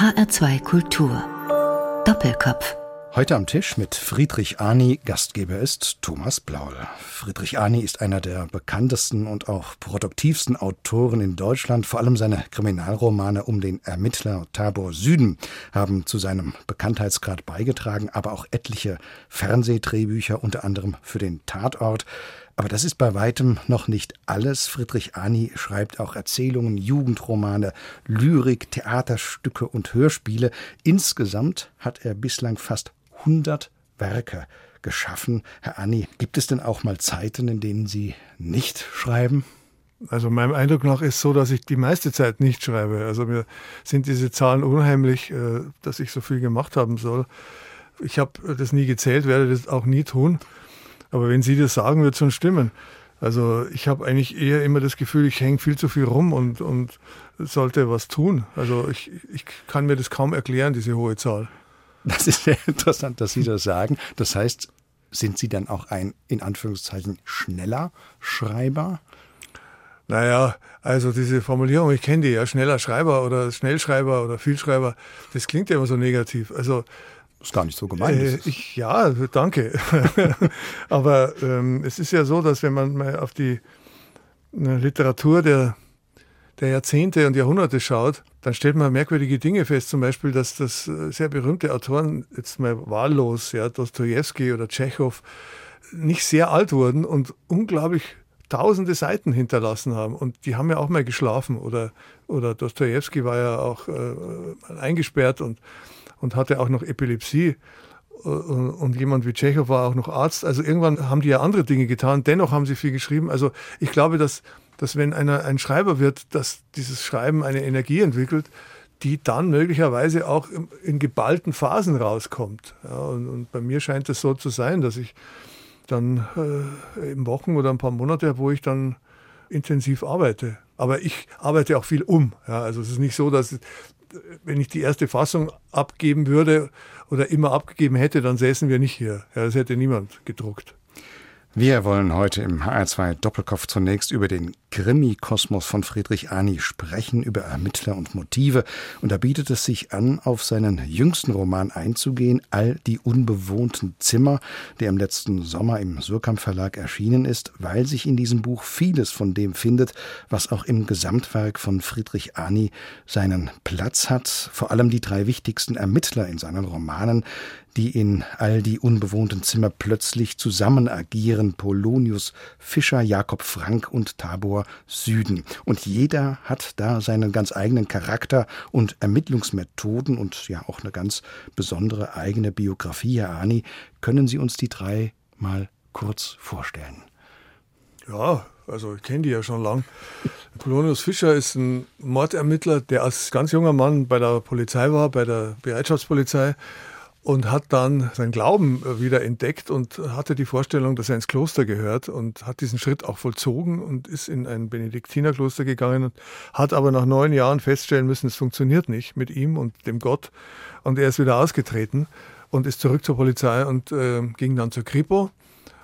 HR2 Kultur. Doppelkopf. Heute am Tisch mit Friedrich Arni. Gastgeber ist Thomas Blaul. Friedrich Arni ist einer der bekanntesten und auch produktivsten Autoren in Deutschland. Vor allem seine Kriminalromane um den Ermittler Tabor Süden haben zu seinem Bekanntheitsgrad beigetragen, aber auch etliche Fernsehdrehbücher, unter anderem für den Tatort. Aber das ist bei weitem noch nicht alles. Friedrich Arni schreibt auch Erzählungen, Jugendromane, Lyrik, Theaterstücke und Hörspiele. Insgesamt hat er bislang fast 100 Werke geschaffen. Herr Anni, gibt es denn auch mal Zeiten, in denen Sie nicht schreiben? Also meinem Eindruck nach ist so, dass ich die meiste Zeit nicht schreibe. Also mir sind diese Zahlen unheimlich, äh, dass ich so viel gemacht haben soll. Ich habe das nie gezählt, werde das auch nie tun. Aber wenn Sie das sagen, wird es schon stimmen. Also ich habe eigentlich eher immer das Gefühl, ich hänge viel zu viel rum und, und sollte was tun. Also ich, ich kann mir das kaum erklären, diese hohe Zahl. Das ist sehr interessant, dass Sie das sagen. Das heißt, sind Sie dann auch ein, in Anführungszeichen, schneller Schreiber? Naja, also diese Formulierung, ich kenne die ja, schneller Schreiber oder Schnellschreiber oder Vielschreiber, das klingt ja immer so negativ. Also ist gar nicht so gemeint. Äh, ich, ja, danke. Aber ähm, es ist ja so, dass wenn man mal auf die Literatur der der Jahrzehnte und Jahrhunderte schaut, dann stellt man merkwürdige Dinge fest. Zum Beispiel, dass das äh, sehr berühmte Autoren, jetzt mal wahllos, ja, Dostoevsky oder Tschechow, nicht sehr alt wurden und unglaublich tausende Seiten hinterlassen haben. Und die haben ja auch mal geschlafen. Oder, oder Dostoevsky war ja auch äh, eingesperrt und, und hatte auch noch Epilepsie. Und, und jemand wie Tschechow war auch noch Arzt. Also irgendwann haben die ja andere Dinge getan. Dennoch haben sie viel geschrieben. Also ich glaube, dass dass wenn einer ein Schreiber wird, dass dieses Schreiben eine Energie entwickelt, die dann möglicherweise auch in geballten Phasen rauskommt. Ja, und, und, bei mir scheint es so zu sein, dass ich dann äh, in Wochen oder ein paar Monate, wo ich dann intensiv arbeite. Aber ich arbeite auch viel um. Ja, also es ist nicht so, dass wenn ich die erste Fassung abgeben würde oder immer abgegeben hätte, dann säßen wir nicht hier. Ja, das hätte niemand gedruckt. Wir wollen heute im HR2 Doppelkopf zunächst über den Krimi-Kosmos von Friedrich Arni sprechen, über Ermittler und Motive. Und da bietet es sich an, auf seinen jüngsten Roman einzugehen, All die unbewohnten Zimmer, der im letzten Sommer im Surkamp Verlag erschienen ist, weil sich in diesem Buch vieles von dem findet, was auch im Gesamtwerk von Friedrich Arni seinen Platz hat. Vor allem die drei wichtigsten Ermittler in seinen Romanen, die in all die unbewohnten Zimmer plötzlich zusammen agieren. Polonius, Fischer, Jakob Frank und Tabor Süden. Und jeder hat da seinen ganz eigenen Charakter und Ermittlungsmethoden und ja auch eine ganz besondere eigene Biografie. Herr Ani, können Sie uns die drei mal kurz vorstellen? Ja, also ich kenne die ja schon lang. Polonius Fischer ist ein Mordermittler, der als ganz junger Mann bei der Polizei war, bei der Bereitschaftspolizei und hat dann seinen Glauben äh, wieder entdeckt und hatte die Vorstellung, dass er ins Kloster gehört und hat diesen Schritt auch vollzogen und ist in ein Benediktinerkloster gegangen und hat aber nach neun Jahren feststellen müssen, es funktioniert nicht mit ihm und dem Gott und er ist wieder ausgetreten und ist zurück zur Polizei und äh, ging dann zur Kripo,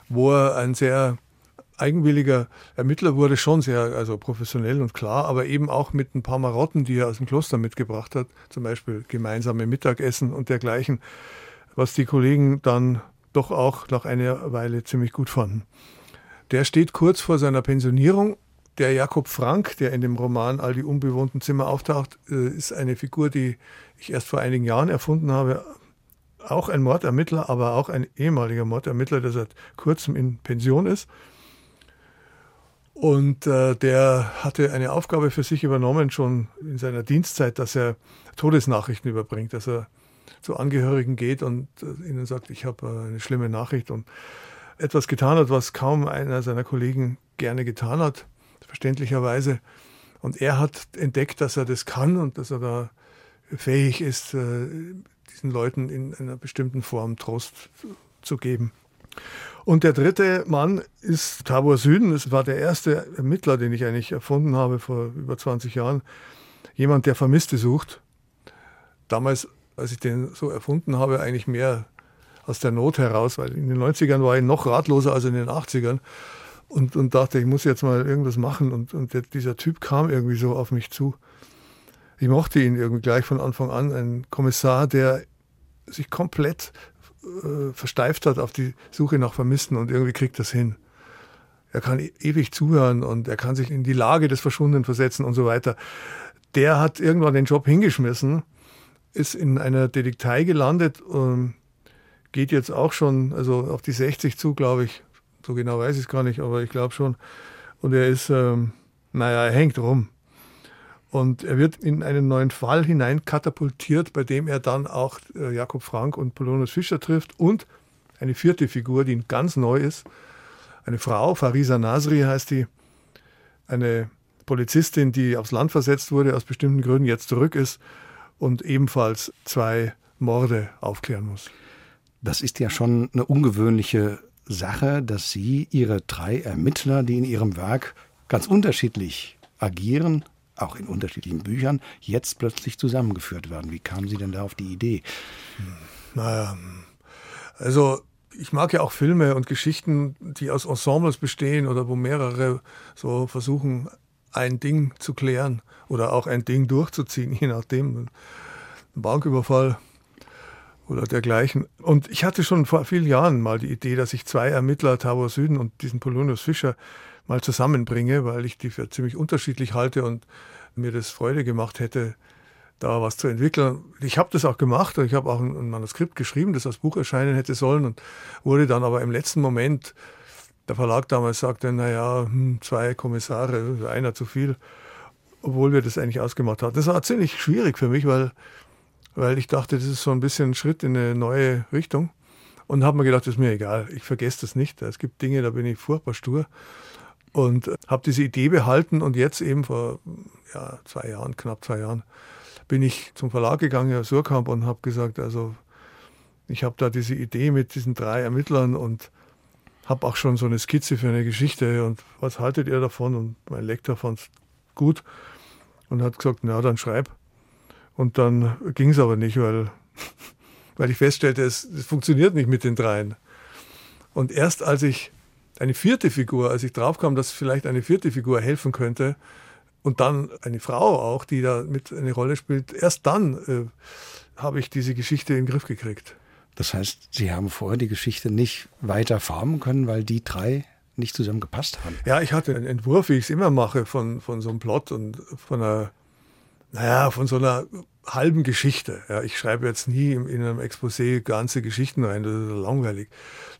wo er ein sehr eigenwilliger Ermittler wurde, schon sehr also professionell und klar, aber eben auch mit ein paar Marotten, die er aus dem Kloster mitgebracht hat, zum Beispiel gemeinsame Mittagessen und dergleichen, was die Kollegen dann doch auch nach einer Weile ziemlich gut fanden. Der steht kurz vor seiner Pensionierung. Der Jakob Frank, der in dem Roman All die unbewohnten Zimmer auftaucht, äh, ist eine Figur, die ich erst vor einigen Jahren erfunden habe. Auch ein Mordermittler, aber auch ein ehemaliger Mordermittler, der seit kurzem in Pension ist. Und äh, der hatte eine Aufgabe für sich übernommen, schon in seiner Dienstzeit, dass er Todesnachrichten überbringt, dass er zu Angehörigen geht und äh, ihnen sagt, ich habe äh, eine schlimme Nachricht und etwas getan hat, was kaum einer seiner Kollegen gerne getan hat, verständlicherweise. Und er hat entdeckt, dass er das kann und dass er da fähig ist, äh, diesen Leuten in einer bestimmten Form Trost zu geben. Und der dritte Mann ist Tabor Süden. Das war der erste Ermittler, den ich eigentlich erfunden habe vor über 20 Jahren. Jemand, der Vermisste sucht. Damals, als ich den so erfunden habe, eigentlich mehr aus der Not heraus, weil in den 90ern war ich noch ratloser als in den 80ern und, und dachte, ich muss jetzt mal irgendwas machen. Und, und der, dieser Typ kam irgendwie so auf mich zu. Ich mochte ihn irgendwie gleich von Anfang an. Ein Kommissar, der sich komplett äh, versteift hat auf die Suche nach Vermissten und irgendwie kriegt das hin. Er kann e ewig zuhören und er kann sich in die Lage des Verschwundenen versetzen und so weiter. Der hat irgendwann den Job hingeschmissen, ist in einer Detektei gelandet und geht jetzt auch schon, also auf die 60 zu, glaube ich. So genau weiß ich es gar nicht, aber ich glaube schon. Und er ist, ähm, naja, er hängt rum. Und er wird in einen neuen Fall hinein katapultiert, bei dem er dann auch äh, Jakob Frank und Polonius Fischer trifft und eine vierte Figur, die ganz neu ist. Eine Frau, Farisa Nasri heißt die, eine Polizistin, die aufs Land versetzt wurde, aus bestimmten Gründen jetzt zurück ist und ebenfalls zwei Morde aufklären muss. Das ist ja schon eine ungewöhnliche Sache, dass Sie Ihre drei Ermittler, die in Ihrem Werk ganz unterschiedlich agieren, auch in unterschiedlichen Büchern, jetzt plötzlich zusammengeführt werden. Wie kamen Sie denn da auf die Idee? Naja, also ich mag ja auch Filme und Geschichten, die aus Ensembles bestehen oder wo mehrere so versuchen, ein Ding zu klären oder auch ein Ding durchzuziehen, je nachdem. Banküberfall oder dergleichen. Und ich hatte schon vor vielen Jahren mal die Idee, dass ich zwei Ermittler, Tabor Süden und diesen Polonius Fischer, mal zusammenbringe, weil ich die für ziemlich unterschiedlich halte und mir das Freude gemacht hätte, da was zu entwickeln. Ich habe das auch gemacht und ich habe auch ein, Manuskript geschrieben, das als Buch erscheinen hätte sollen und wurde dann aber im letzten Moment, der Verlag damals sagte, naja, hm, zwei Kommissare, einer zu viel, obwohl wir das eigentlich ausgemacht hatten. Das war ziemlich schwierig für mich, weil, weil ich dachte, das ist so ein bisschen ein Schritt in eine neue Richtung und habe mir gedacht, das ist mir egal, ich vergesse das nicht. Es gibt Dinge, da bin ich furchtbar stur und äh, habe diese Idee behalten und jetzt eben vor ja, zwei Jahren, knapp zwei Jahren, bin ich zum Verlag gegangen, Herr Surkamp, und habe gesagt, also ich habe da diese Idee mit diesen drei Ermittlern und habe auch schon so eine Skizze für eine Geschichte und was haltet ihr davon? Und mein Lektor fand es gut und hat gesagt, na dann schreib. Und dann ging es aber nicht, weil, weil ich feststellte, es, es funktioniert nicht mit den dreien. Und erst als ich eine vierte Figur, als ich draufkam, dass vielleicht eine vierte Figur helfen könnte und dann eine Frau auch, die da mit eine Rolle spielt, erst dann äh, habe ich diese Geschichte in den Griff gekriegt. Das heißt, Sie haben vorher die Geschichte nicht weiter formen können, weil die drei nicht zusammen gepasst haben. Ja, ich hatte einen Entwurf, wie ich es immer mache, von, von so einem Plot und von einer, naja, von so einer halben Geschichte. Ja, ich schreibe jetzt nie in, in einem Exposé ganze Geschichten rein, das ist langweilig.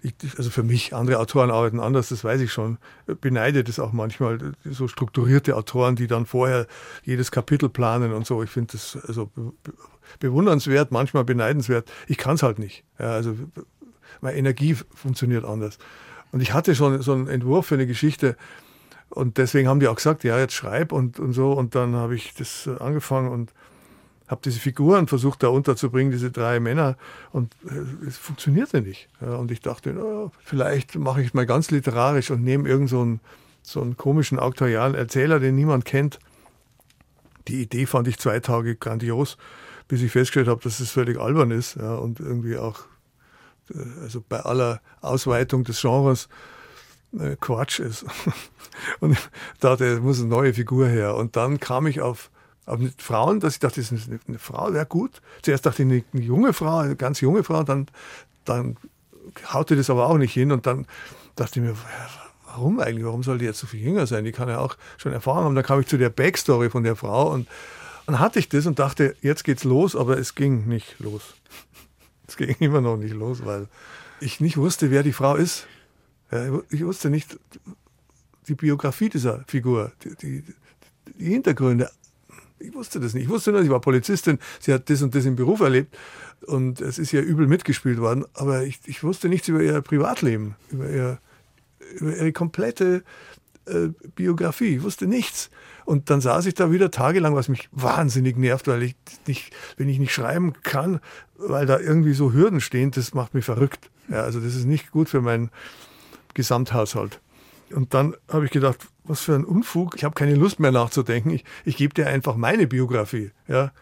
Ich, also für mich, andere Autoren arbeiten anders, das weiß ich schon. Beneide das auch manchmal, so strukturierte Autoren, die dann vorher jedes Kapitel planen und so. Ich finde das also bewundernswert, manchmal beneidenswert. Ich kann es halt nicht. Ja, also meine Energie funktioniert anders. Und ich hatte schon so einen Entwurf für eine Geschichte, und deswegen haben die auch gesagt, ja, jetzt schreib und, und so. Und dann habe ich das angefangen und habe diese Figuren versucht da unterzubringen, diese drei Männer, und äh, es funktionierte nicht. Und ich dachte, na, vielleicht mache ich es mal ganz literarisch und nehme irgend so einen, so einen komischen auktorialen Erzähler, den niemand kennt. Die Idee fand ich zwei Tage grandios, bis ich festgestellt habe, dass es völlig albern ist ja, und irgendwie auch, äh, also bei aller Ausweitung des Genres, äh, Quatsch ist. und dachte, es muss eine neue Figur her. Und dann kam ich auf aber mit Frauen, dass ich dachte, das ist eine, Frau, wäre gut. Zuerst dachte ich, eine, eine, junge Frau, eine ganz junge Frau, dann, dann haute das aber auch nicht hin und dann dachte ich mir, warum eigentlich? Warum soll die jetzt so viel jünger sein? Die kann ja auch schon Erfahrung haben. Dann kam ich zu der Backstory von der Frau und dann hatte ich das und dachte, jetzt geht's los, aber es ging nicht los. Es ging immer noch nicht los, weil ich nicht wusste, wer die Frau ist. ich wusste nicht die Biografie dieser Figur, die, die, die Hintergründe, ich wusste das nicht. Ich wusste nur, sie war Polizistin, sie hat das und das im Beruf erlebt und es ist ja übel mitgespielt worden, aber ich, ich wusste nichts über ihr Privatleben, über, ihr, über ihre komplette äh, Biografie. Ich wusste nichts. Und dann saß ich da wieder tagelang, was mich wahnsinnig nervt, weil ich nicht, wenn ich nicht schreiben kann, weil da irgendwie so Hürden stehen, das macht mich verrückt. Ja, also das ist nicht gut für meinen Gesamthaushalt. Und dann habe ich gedacht, was für ein Unfug, ich habe keine Lust mehr nachzudenken, ich, ich gebe dir einfach meine Biografie. Ja?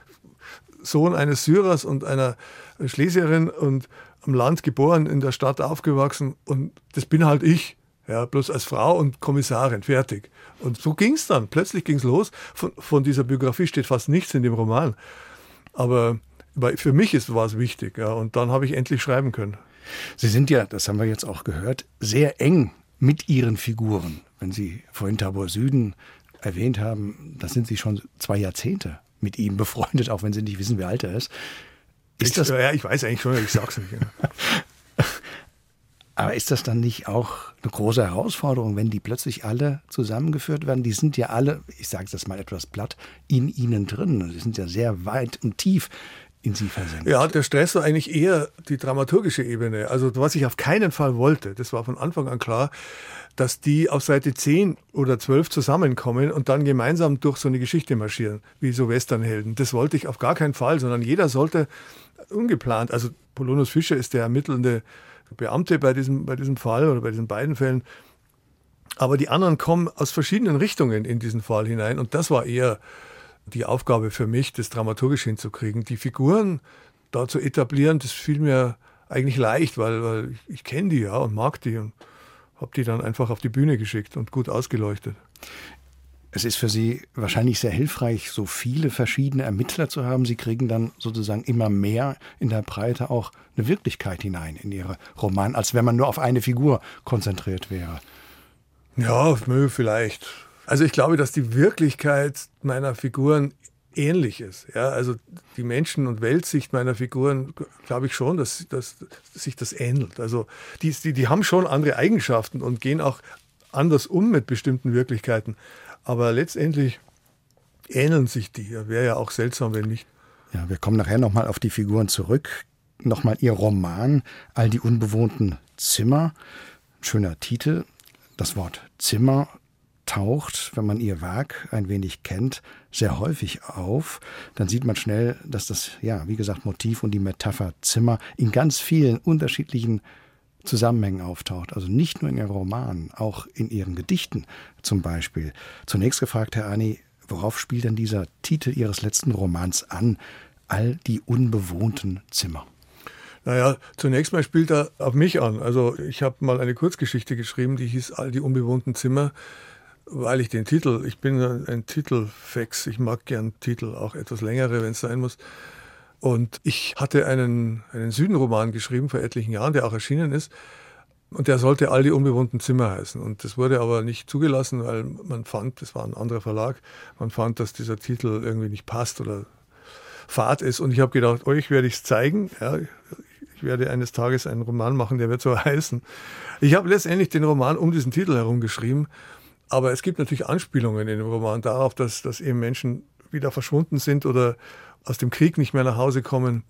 Sohn eines Syrers und einer Schlesierin und am Land geboren, in der Stadt aufgewachsen und das bin halt ich. Ja, bloß als Frau und Kommissarin, fertig. Und so ging es dann. Plötzlich ging es los. Von, von dieser Biografie steht fast nichts in dem Roman. Aber für mich war es wichtig. Ja, und dann habe ich endlich schreiben können. Sie sind ja, das haben wir jetzt auch gehört, sehr eng mit Ihren Figuren. Wenn Sie vorhin Tabor Süden erwähnt haben, da sind Sie schon zwei Jahrzehnte mit ihm befreundet, auch wenn Sie nicht wissen, wie alt er ist. Ist ich, das, ja, ich weiß eigentlich schon, ich sag's nicht. Aber ist das dann nicht auch eine große Herausforderung, wenn die plötzlich alle zusammengeführt werden? Die sind ja alle, ich sage das mal etwas platt, in ihnen drin. Die sind ja sehr weit und tief in sie versenkt. Ja, der Stress war eigentlich eher die dramaturgische Ebene. Also was ich auf keinen Fall wollte, das war von Anfang an klar, dass die auf Seite 10 oder 12 zusammenkommen und dann gemeinsam durch so eine Geschichte marschieren, wie so Westernhelden. Das wollte ich auf gar keinen Fall, sondern jeder sollte ungeplant, also Polonus Fischer ist der ermittelnde Beamte bei diesem, bei diesem Fall oder bei diesen beiden Fällen. Aber die anderen kommen aus verschiedenen Richtungen in diesen Fall hinein. Und das war eher die Aufgabe für mich, das dramaturgisch hinzukriegen. Die Figuren da zu etablieren, das fiel mir eigentlich leicht, weil, weil ich, ich kenne die ja und mag die und habe die dann einfach auf die Bühne geschickt und gut ausgeleuchtet. Es ist für Sie wahrscheinlich sehr hilfreich, so viele verschiedene Ermittler zu haben. Sie kriegen dann sozusagen immer mehr in der Breite auch eine Wirklichkeit hinein in Ihre Roman, als wenn man nur auf eine Figur konzentriert wäre. Ja, vielleicht. Also ich glaube, dass die Wirklichkeit meiner Figuren ähnlich ist. Ja, also die Menschen- und Weltsicht meiner Figuren, glaube ich schon, dass, dass, dass sich das ähnelt. Also die, die, die haben schon andere Eigenschaften und gehen auch anders um mit bestimmten Wirklichkeiten. Aber letztendlich ähneln sich die. Wäre ja auch seltsam, wenn nicht. Ja, wir kommen nachher nochmal auf die Figuren zurück. Nochmal Ihr Roman, All die unbewohnten Zimmer. Schöner Titel. Das Wort Zimmer taucht, wenn man ihr Werk ein wenig kennt, sehr häufig auf. Dann sieht man schnell, dass das, ja, wie gesagt, Motiv und die Metapher Zimmer in ganz vielen unterschiedlichen Zusammenhängen auftaucht. Also nicht nur in ihren Romanen, auch in ihren Gedichten zum Beispiel. Zunächst gefragt, Herr Ani, worauf spielt denn dieser Titel Ihres letzten Romans an? All die unbewohnten Zimmer. Naja, zunächst mal spielt er auf mich an. Also ich habe mal eine Kurzgeschichte geschrieben, die hieß All die unbewohnten Zimmer, weil ich den Titel, ich bin ein Titelfex, ich mag gern Titel, auch etwas längere, wenn es sein muss. Und ich hatte einen, einen Südenroman geschrieben vor etlichen Jahren, der auch erschienen ist. Und der sollte all die unbewohnten Zimmer heißen. Und das wurde aber nicht zugelassen, weil man fand, das war ein anderer Verlag, man fand, dass dieser Titel irgendwie nicht passt oder fad ist. Und ich habe gedacht, euch werde ich es zeigen. Ja, ich werde eines Tages einen Roman machen, der wird so heißen. Ich habe letztendlich den Roman um diesen Titel herum geschrieben. Aber es gibt natürlich Anspielungen in dem Roman darauf, dass, dass eben Menschen wieder verschwunden sind oder, aus dem Krieg nicht mehr nach Hause kommen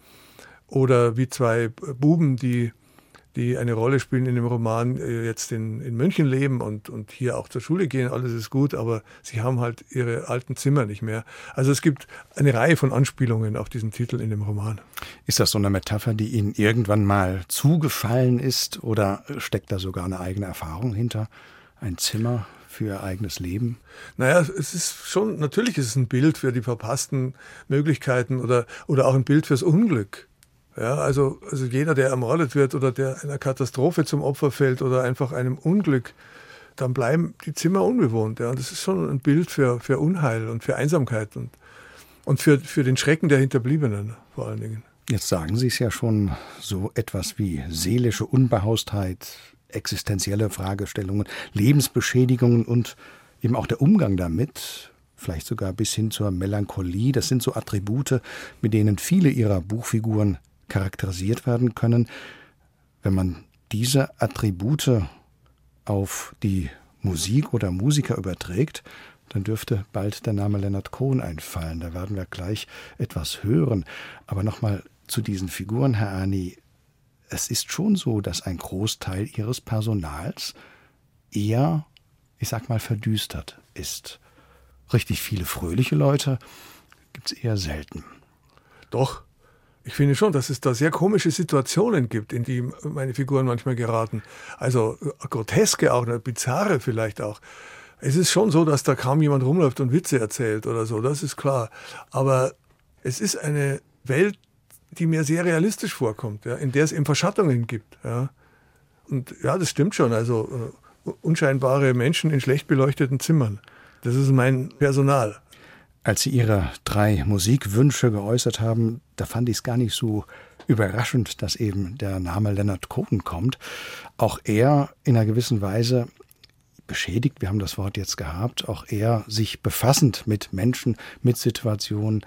oder wie zwei Buben, die, die eine Rolle spielen in dem Roman, äh, jetzt in, in München leben und, und hier auch zur Schule gehen, alles ist gut, aber sie haben halt ihre alten Zimmer nicht mehr. Also es gibt eine Reihe von Anspielungen auf diesen Titel in dem Roman. Ist das so eine Metapher, die Ihnen irgendwann mal zugefallen ist oder steckt da sogar eine eigene Erfahrung hinter? Ein Zimmer für ihr eigenes Leben? Naja, es ist schon, natürlich ist es ein Bild für die verpassten Möglichkeiten oder, oder auch ein Bild fürs Unglück. Ja, also, also jeder, der ermordet wird oder der einer Katastrophe zum Opfer fällt oder einfach einem Unglück, dann bleiben die Zimmer unbewohnt. Ja. Und das ist schon ein Bild für, für Unheil und für Einsamkeit und, und für, für den Schrecken der Hinterbliebenen vor allen Dingen. Jetzt sagen Sie es ja schon, so etwas wie seelische Unbehaustheit, existenzielle Fragestellungen, Lebensbeschädigungen und eben auch der Umgang damit, vielleicht sogar bis hin zur Melancholie, das sind so Attribute, mit denen viele ihrer Buchfiguren charakterisiert werden können. Wenn man diese Attribute auf die Musik oder Musiker überträgt, dann dürfte bald der Name Leonard Cohen einfallen. Da werden wir gleich etwas hören. Aber nochmal zu diesen Figuren, Herr Ani es ist schon so, dass ein Großteil ihres Personals eher, ich sag mal, verdüstert ist. Richtig viele fröhliche Leute gibt es eher selten. Doch, ich finde schon, dass es da sehr komische Situationen gibt, in die meine Figuren manchmal geraten. Also äh, groteske auch, bizarre vielleicht auch. Es ist schon so, dass da kaum jemand rumläuft und Witze erzählt oder so, das ist klar. Aber es ist eine Welt, die mir sehr realistisch vorkommt, ja, in der es eben Verschattungen gibt. Ja. Und ja, das stimmt schon. Also unscheinbare Menschen in schlecht beleuchteten Zimmern. Das ist mein Personal. Als Sie Ihre drei Musikwünsche geäußert haben, da fand ich es gar nicht so überraschend, dass eben der Name Leonard Cohen kommt. Auch er in einer gewissen Weise beschädigt, wir haben das Wort jetzt gehabt, auch er sich befassend mit Menschen, mit Situationen,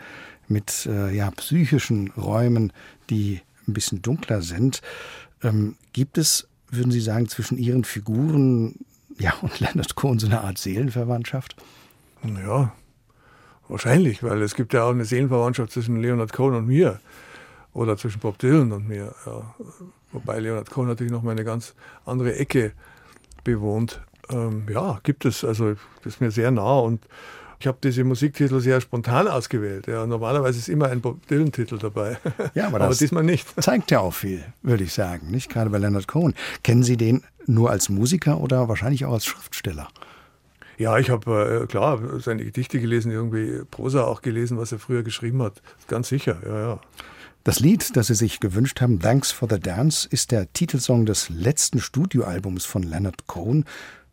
mit äh, ja, psychischen Räumen, die ein bisschen dunkler sind. Ähm, gibt es, würden Sie sagen, zwischen Ihren Figuren ja, und Leonard Cohen so eine Art Seelenverwandtschaft? Ja, wahrscheinlich, weil es gibt ja auch eine Seelenverwandtschaft zwischen Leonard Cohen und mir oder zwischen Bob Dylan und mir. Ja. Wobei Leonard Cohen natürlich noch mal eine ganz andere Ecke bewohnt. Ähm, ja, gibt es. Also das ist mir sehr nah und ich habe diese Musiktitel sehr spontan ausgewählt. Ja, normalerweise ist immer ein Bob Dylan-Titel dabei. Ja, aber, aber diesmal nicht. Zeigt ja auch viel, würde ich sagen, nicht gerade bei Leonard Cohen. Kennen Sie den nur als Musiker oder wahrscheinlich auch als Schriftsteller? Ja, ich habe äh, klar seine Gedichte gelesen, irgendwie Prosa auch gelesen, was er früher geschrieben hat. Ganz sicher, ja, ja. Das Lied, das Sie sich gewünscht haben, Thanks for the Dance, ist der Titelsong des letzten Studioalbums von Leonard Cohen,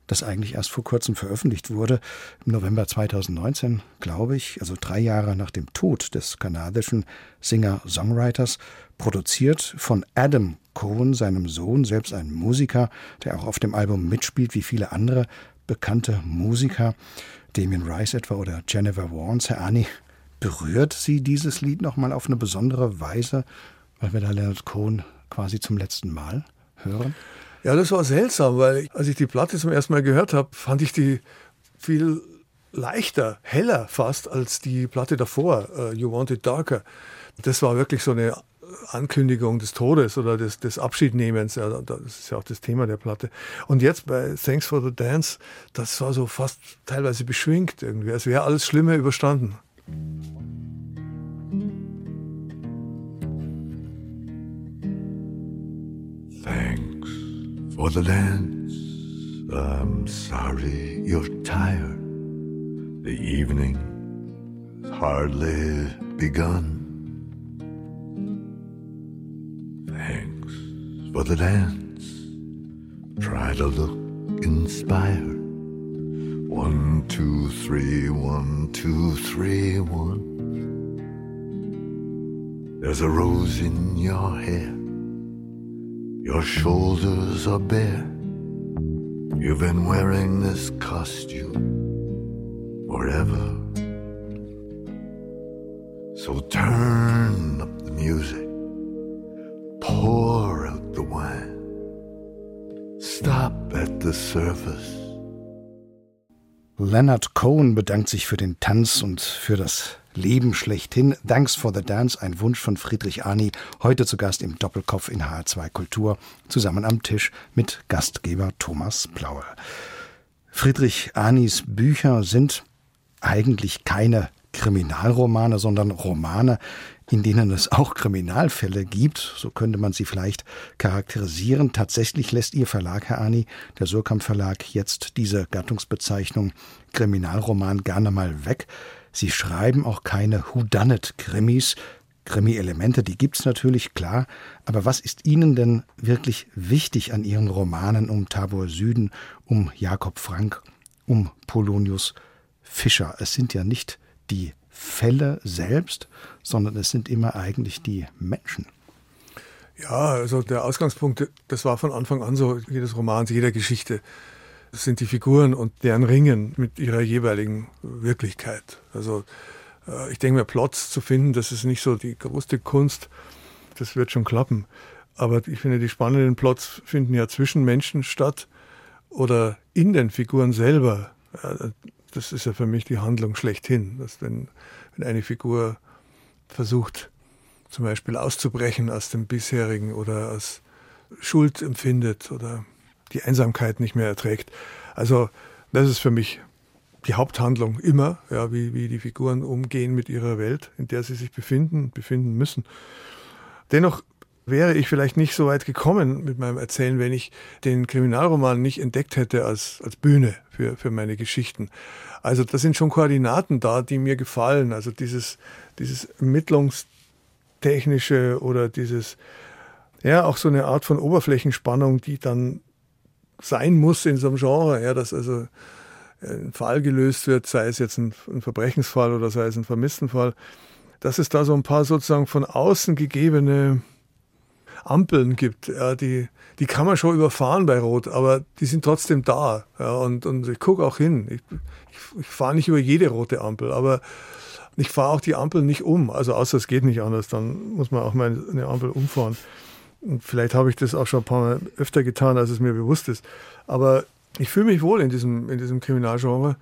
das eigentlich erst vor kurzem veröffentlicht wurde, im November 2019, glaube ich, also drei Jahre nach dem Tod des kanadischen Singer-Songwriters, produziert von Adam Cohen, seinem Sohn, selbst ein Musiker, der auch auf dem Album mitspielt, wie viele andere bekannte Musiker, Damien Rice etwa oder Jennifer Warnes. Herr Ani, berührt Sie dieses Lied nochmal auf eine besondere Weise, weil wir da Leonard Cohen quasi zum letzten Mal hören? Ja, das war seltsam, weil als ich die Platte zum ersten Mal gehört habe, fand ich die viel leichter, heller fast als die Platte davor, uh, You Want It Darker. Das war wirklich so eine Ankündigung des Todes oder des, des Abschiednehmens. Das ist ja auch das Thema der Platte. Und jetzt bei Thanks for the Dance, das war so fast teilweise beschwingt irgendwie, als wäre alles Schlimme überstanden. Thanks for the dance. I'm sorry you're tired. The evening has hardly begun. Thanks for the dance. Try to look inspired. One, two, three, one, two, three, one. There's a rose in your hair. Your shoulders are bare. You've been wearing this costume forever. So turn up the music, pour out the wine. Stop at the surface. Leonard Cohen bedankt sich für den Tanz und für das Leben schlechthin. Thanks for the Dance, ein Wunsch von Friedrich Arni, heute zu Gast im Doppelkopf in HR2 Kultur, zusammen am Tisch mit Gastgeber Thomas Blaue. Friedrich Arnis Bücher sind eigentlich keine Kriminalromane, sondern Romane, in denen es auch Kriminalfälle gibt, so könnte man sie vielleicht charakterisieren. Tatsächlich lässt Ihr Verlag, Herr Ani, der Surkamp Verlag, jetzt diese Gattungsbezeichnung Kriminalroman gerne mal weg. Sie schreiben auch keine Whodunit-Krimis. Krimi-Elemente, die gibt's natürlich, klar. Aber was ist Ihnen denn wirklich wichtig an Ihren Romanen um Tabor Süden, um Jakob Frank, um Polonius Fischer? Es sind ja nicht die Fälle selbst, sondern es sind immer eigentlich die Menschen. Ja, also der Ausgangspunkt, das war von Anfang an so, jedes Romans, jeder Geschichte, sind die Figuren und deren Ringen mit ihrer jeweiligen Wirklichkeit. Also äh, ich denke mir, Plots zu finden, das ist nicht so die größte Kunst, das wird schon klappen. Aber ich finde, die spannenden Plots finden ja zwischen Menschen statt oder in den Figuren selber. Das ist ja für mich die Handlung schlechthin, dass wenn, wenn eine Figur versucht, zum Beispiel auszubrechen aus dem bisherigen oder aus Schuld empfindet oder die Einsamkeit nicht mehr erträgt. Also das ist für mich die Haupthandlung immer, ja, wie, wie die Figuren umgehen mit ihrer Welt, in der sie sich befinden, befinden müssen. Dennoch wäre ich vielleicht nicht so weit gekommen mit meinem Erzählen, wenn ich den Kriminalroman nicht entdeckt hätte als, als Bühne für, für meine Geschichten. Also da sind schon Koordinaten da, die mir gefallen. Also dieses, dieses Ermittlungstechnische oder dieses, ja, auch so eine Art von Oberflächenspannung, die dann sein muss in so einem Genre, ja, dass also ein Fall gelöst wird, sei es jetzt ein, ein Verbrechensfall oder sei es ein Vermisstenfall, dass es da so ein paar sozusagen von außen gegebene Ampeln gibt, ja, die, die kann man schon überfahren bei Rot, aber die sind trotzdem da. Ja, und, und ich gucke auch hin. Ich, ich, ich fahre nicht über jede rote Ampel, aber ich fahre auch die Ampel nicht um. Also außer es geht nicht anders, dann muss man auch mal eine Ampel umfahren. Und vielleicht habe ich das auch schon ein paar Mal öfter getan, als es mir bewusst ist. Aber ich fühle mich wohl in diesem, in diesem Kriminalgenre.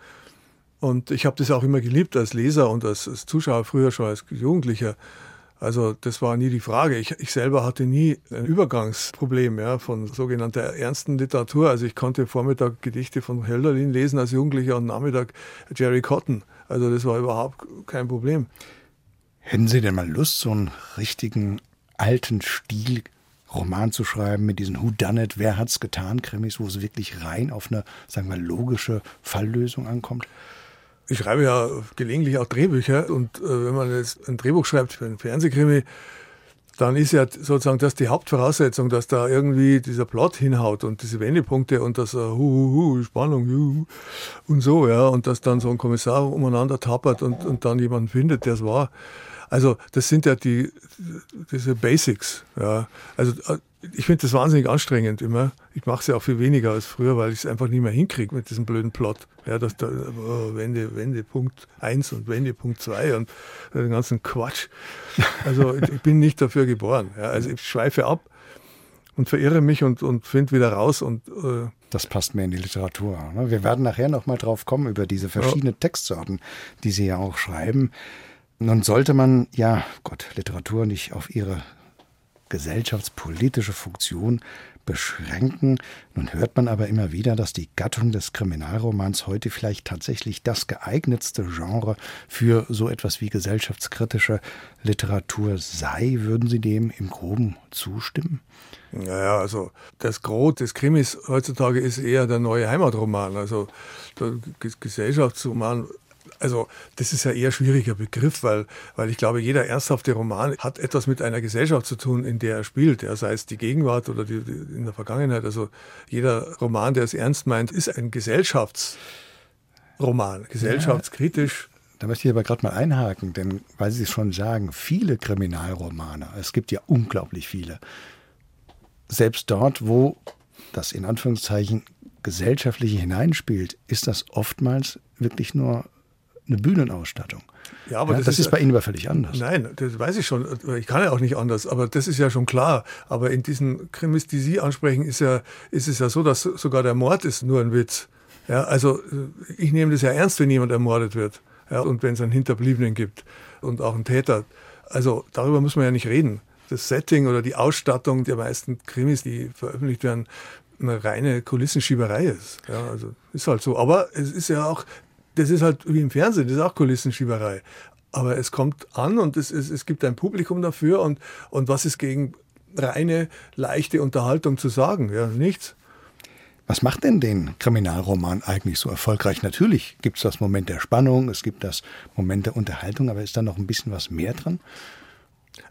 Und ich habe das auch immer geliebt als Leser und als, als, Zuschauer, früher schon als Jugendlicher. Also das war nie die Frage. Ich, ich selber hatte nie ein Übergangsproblem ja, von sogenannter ernsten Literatur. Also ich konnte Vormittag Gedichte von Hölderlin lesen als Jugendlicher und Nachmittag Jerry Cotton. Also das war überhaupt kein Problem. Hätten Sie denn mal Lust, so einen richtigen alten Stil Roman zu schreiben mit diesen Who Done It, wer hat's getan Krimis, wo es wirklich rein auf eine, sagen wir, logische Falllösung ankommt? Ich schreibe ja gelegentlich auch Drehbücher und äh, wenn man jetzt ein Drehbuch schreibt für einen Fernsehkrimi, dann ist ja sozusagen das die Hauptvoraussetzung, dass da irgendwie dieser Plot hinhaut und diese Wendepunkte und das uh, hu, hu, Spannung hu, und so, ja, und dass dann so ein Kommissar umeinander tappert und, und dann jemanden findet, der es war. Also das sind ja die diese Basics. Ja. Also äh, ich finde das wahnsinnig anstrengend immer. Ich mache es ja auch viel weniger als früher, weil ich es einfach nicht mehr hinkriege mit diesem blöden Plot. Ja, dass da oh, Wende, Wendepunkt 1 und Wendepunkt 2 und den ganzen Quatsch. Also ich bin nicht dafür geboren. Ja. Also ich schweife ab und verirre mich und, und finde wieder raus und äh, das passt mehr in die Literatur. Ne? Wir werden nachher noch mal drauf kommen über diese verschiedenen ja. Textsorten, die Sie ja auch schreiben. Nun sollte man, ja, Gott, Literatur nicht auf ihre gesellschaftspolitische Funktion beschränken. Nun hört man aber immer wieder, dass die Gattung des Kriminalromans heute vielleicht tatsächlich das geeignetste Genre für so etwas wie gesellschaftskritische Literatur sei. Würden Sie dem im Groben zustimmen? Naja, also das Gros des Krimis heutzutage ist eher der neue Heimatroman. Also der Gesellschaftsroman also das ist ja eher ein schwieriger Begriff, weil, weil ich glaube, jeder ernsthafte Roman hat etwas mit einer Gesellschaft zu tun, in der er spielt, ja, sei es die Gegenwart oder die, die, in der Vergangenheit. Also jeder Roman, der es ernst meint, ist ein Gesellschaftsroman, gesellschaftskritisch. Ja. Da möchte ich aber gerade mal einhaken, denn weil Sie es schon sagen, viele Kriminalromane, es gibt ja unglaublich viele, selbst dort, wo das in Anführungszeichen gesellschaftliche hineinspielt, ist das oftmals wirklich nur eine Bühnenausstattung. Ja, aber ja, das, das, ist, bei Ihnen aber völlig anders. Nein, das weiß ich schon. Ich kann ja auch nicht anders, aber das ist ja schon klar. Aber in diesen Krimis, die Sie ansprechen, ist, ja, ist es ja so, dass sogar der Mord ist nur ein Witz. Ja, also ich nehme das ja ernst, wenn jemand ermordet wird. Ja, und wenn es einen Hinterbliebenen gibt und auch einen Täter. Also darüber muss man ja nicht reden. Das Setting oder die Ausstattung der meisten Krimis, die veröffentlicht werden, eine reine Kulissenschieberei ist. Ja, also ist halt so. Aber es ist ja auch das ist halt wie im Fernsehen, das ist auch Kulissenschieberei. Aber es kommt an und es, es, es gibt ein Publikum dafür und, und was ist gegen reine, leichte Unterhaltung zu sagen? Ja, nichts. Was macht denn den Kriminalroman eigentlich so erfolgreich? Natürlich gibt es das Moment der Spannung, es gibt das Moment der Unterhaltung, aber ist da noch ein bisschen was mehr dran?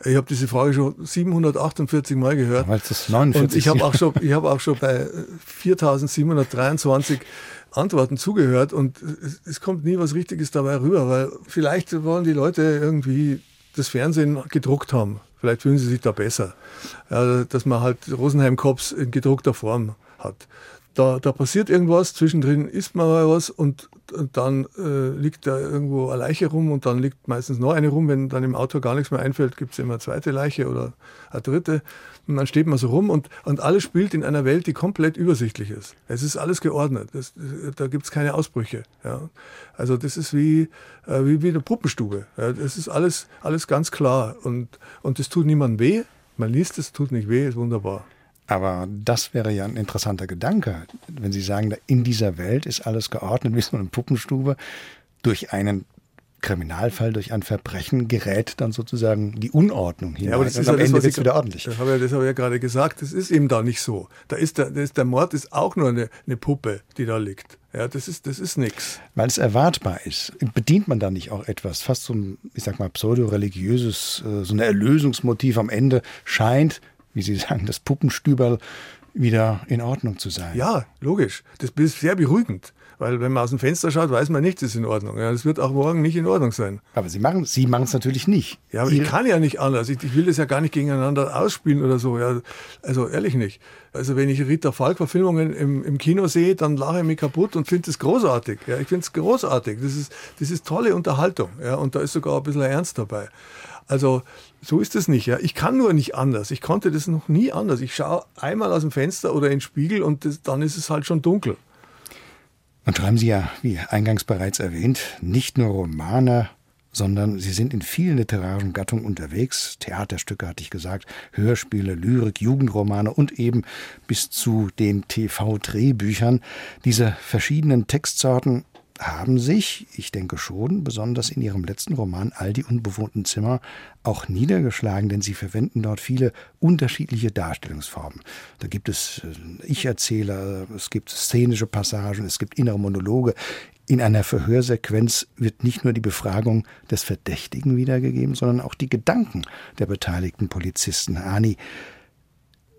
Ich habe diese Frage schon 748 Mal gehört. Weil es 49 Und ich habe auch schon, ich habe auch schon bei 4723 Antworten zugehört und es, es kommt nie was Richtiges dabei rüber, weil vielleicht wollen die Leute irgendwie das Fernsehen gedruckt haben. Vielleicht fühlen sie sich da besser. Ja, dass man halt Rosenheim Cops in gedruckter Form hat. Da, da passiert irgendwas, zwischendrin isst man mal was und, und dann äh, liegt da irgendwo eine Leiche rum und dann liegt meistens noch eine rum. Wenn dann im Auto gar nichts mehr einfällt, gibt es immer eine zweite Leiche oder eine dritte. Und dann steht man so rum und, und alles spielt in einer Welt, die komplett übersichtlich ist. Es ist alles geordnet. Das, da gibt es keine Ausbrüche. Ja. Also das ist wie, äh, wie, wie eine Puppenstube. Ja. Das ist alles, alles ganz klar. Und, und das tut niemandem weh. Man liest es, tut nicht weh, ist wunderbar. Aber das wäre ja ein interessanter Gedanke, wenn Sie sagen, in dieser Welt ist alles geordnet wie so eine Puppenstube. Durch einen Kriminalfall, durch ein Verbrechen gerät dann sozusagen die Unordnung hinein. Ja, aber das ist am ja Ende wird wieder ordentlich. Das habe, ich, das habe ich ja gerade gesagt. Das ist eben da nicht so. Da ist der, ist, der Mord ist auch nur eine, eine Puppe, die da liegt. Ja, das ist, das ist nichts. Weil es erwartbar ist. Bedient man da nicht auch etwas, fast so ein, ich sag mal, pseudo-religiöses, äh, so ein Erlösungsmotiv am Ende scheint, wie Sie sagen, das Puppenstüberl wieder in Ordnung zu sein. Ja, logisch. Das ist sehr beruhigend. Weil wenn man aus dem Fenster schaut, weiß man, nichts ist in Ordnung. Ja, das wird auch morgen nicht in Ordnung sein. Aber Sie machen Sie machen es natürlich nicht. Ja, aber Ihre ich kann ja nicht anders. Ich, ich, will das ja gar nicht gegeneinander ausspielen oder so. Ja, also ehrlich nicht. Also wenn ich Rita Falk-Verfilmungen im, im Kino sehe, dann lache ich mich kaputt und finde es großartig. Ja, ich finde es großartig. Das ist, das ist tolle Unterhaltung. Ja, und da ist sogar ein bisschen Ernst dabei. Also so ist es nicht. Ja. Ich kann nur nicht anders. Ich konnte das noch nie anders. Ich schaue einmal aus dem Fenster oder in den Spiegel und das, dann ist es halt schon dunkel. Und schreiben Sie ja, wie eingangs bereits erwähnt, nicht nur Romane, sondern Sie sind in vielen literarischen Gattungen unterwegs. Theaterstücke hatte ich gesagt, Hörspiele, Lyrik, Jugendromane und eben bis zu den TV-Drehbüchern. Diese verschiedenen Textsorten haben sich, ich denke schon, besonders in ihrem letzten Roman All die unbewohnten Zimmer auch niedergeschlagen, denn sie verwenden dort viele unterschiedliche Darstellungsformen. Da gibt es äh, Ich-Erzähler, es gibt szenische Passagen, es gibt innere Monologe. In einer Verhörsequenz wird nicht nur die Befragung des Verdächtigen wiedergegeben, sondern auch die Gedanken der beteiligten Polizisten. Ani,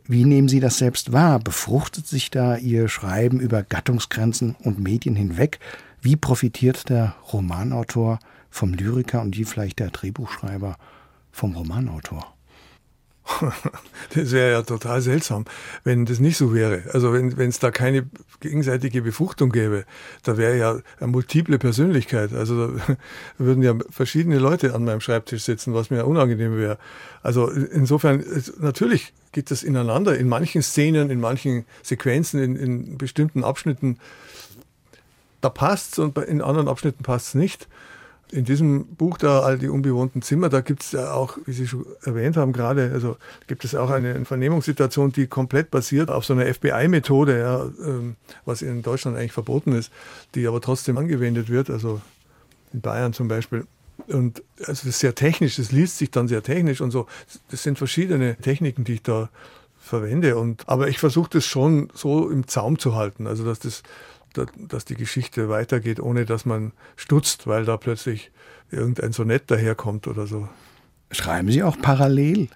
wie nehmen Sie das selbst wahr? Befruchtet sich da Ihr Schreiben über Gattungsgrenzen und Medien hinweg? Wie profitiert der Romanautor vom Lyriker und wie vielleicht der Drehbuchschreiber vom Romanautor? Das wäre ja total seltsam, wenn das nicht so wäre. Also wenn es da keine gegenseitige Befruchtung gäbe, da wäre ja eine multiple Persönlichkeit. Also da würden ja verschiedene Leute an meinem Schreibtisch sitzen, was mir unangenehm wäre. Also insofern, natürlich geht das ineinander. In manchen Szenen, in manchen Sequenzen, in, in bestimmten Abschnitten da passt es und in anderen Abschnitten passt es nicht. In diesem Buch da, All die unbewohnten Zimmer, da gibt es ja auch, wie Sie schon erwähnt haben gerade, also gibt es auch eine Vernehmungssituation, die komplett basiert auf so einer FBI-Methode, ja, ähm, was in Deutschland eigentlich verboten ist, die aber trotzdem angewendet wird, also in Bayern zum Beispiel. Und also das ist sehr technisch, das liest sich dann sehr technisch und so. Das sind verschiedene Techniken, die ich da verwende. Und, aber ich versuche das schon so im Zaum zu halten, also dass das dass die Geschichte weitergeht, ohne dass man stutzt, weil da plötzlich irgendein Sonett daherkommt oder so. Schreiben Sie auch parallel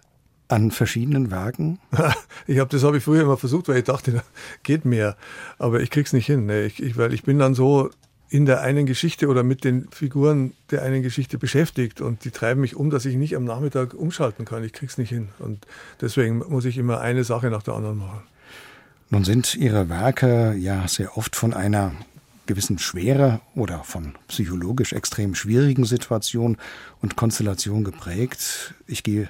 an verschiedenen Werken? ich habe das habe ich früher immer versucht, weil ich dachte, da geht mehr, aber ich krieg's nicht hin, ne? ich, ich, weil ich bin dann so in der einen Geschichte oder mit den Figuren der einen Geschichte beschäftigt und die treiben mich um, dass ich nicht am Nachmittag umschalten kann. Ich krieg's nicht hin und deswegen muss ich immer eine Sache nach der anderen machen. Nun sind Ihre Werke ja sehr oft von einer gewissen Schwere oder von psychologisch extrem schwierigen Situation und Konstellation geprägt. Ich gehe